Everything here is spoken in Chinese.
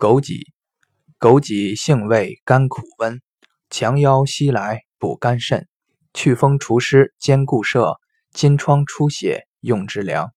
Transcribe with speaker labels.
Speaker 1: 枸杞枸杞性味甘苦温强腰膝来补肝肾祛风除湿兼固摄金疮出血用之良。